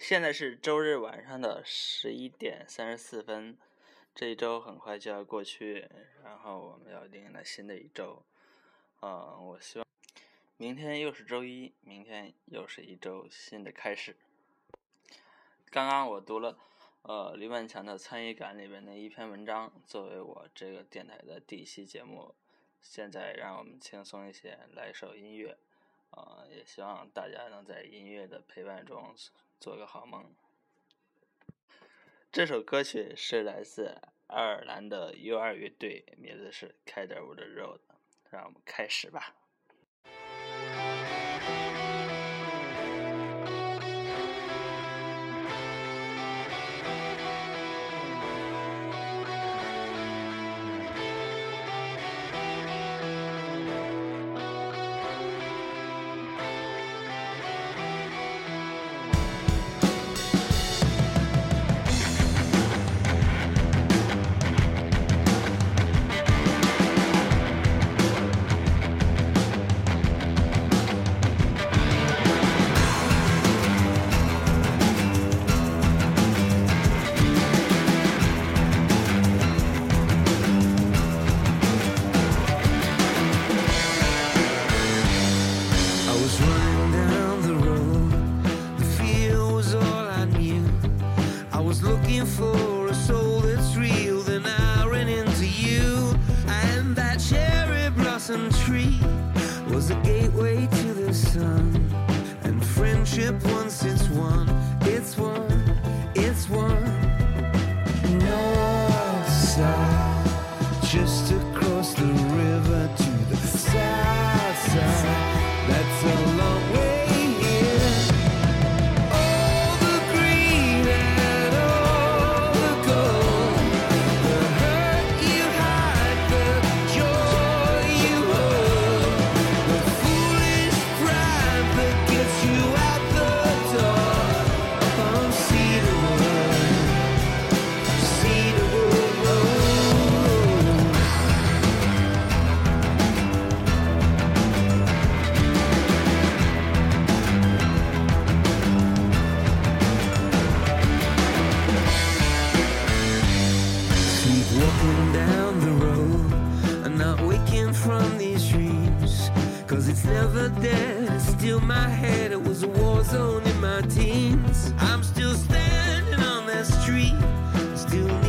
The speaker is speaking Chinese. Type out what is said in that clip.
现在是周日晚上的十一点三十四分，这一周很快就要过去，然后我们要迎来新的一周。嗯，我希望明天又是周一，明天又是一周新的开始。刚刚我读了呃李万强的参与感里面的一篇文章，作为我这个电台的第一期节目。现在让我们轻松一些，来首音乐。啊，也希望大家能在音乐的陪伴中做个好梦。这首歌曲是来自爱尔兰的 U2 乐队，名字是 Cadderwood Road。让我们开始吧。flying down the road. The was all I knew. I was looking for a soul that's real. Then I ran into you. And that cherry blossom tree was a gateway to the sun. And friendship Walking down the road, I'm not waking from these dreams. Cause it's never there, still my head, it was a war zone in my teens. I'm still standing on that street, still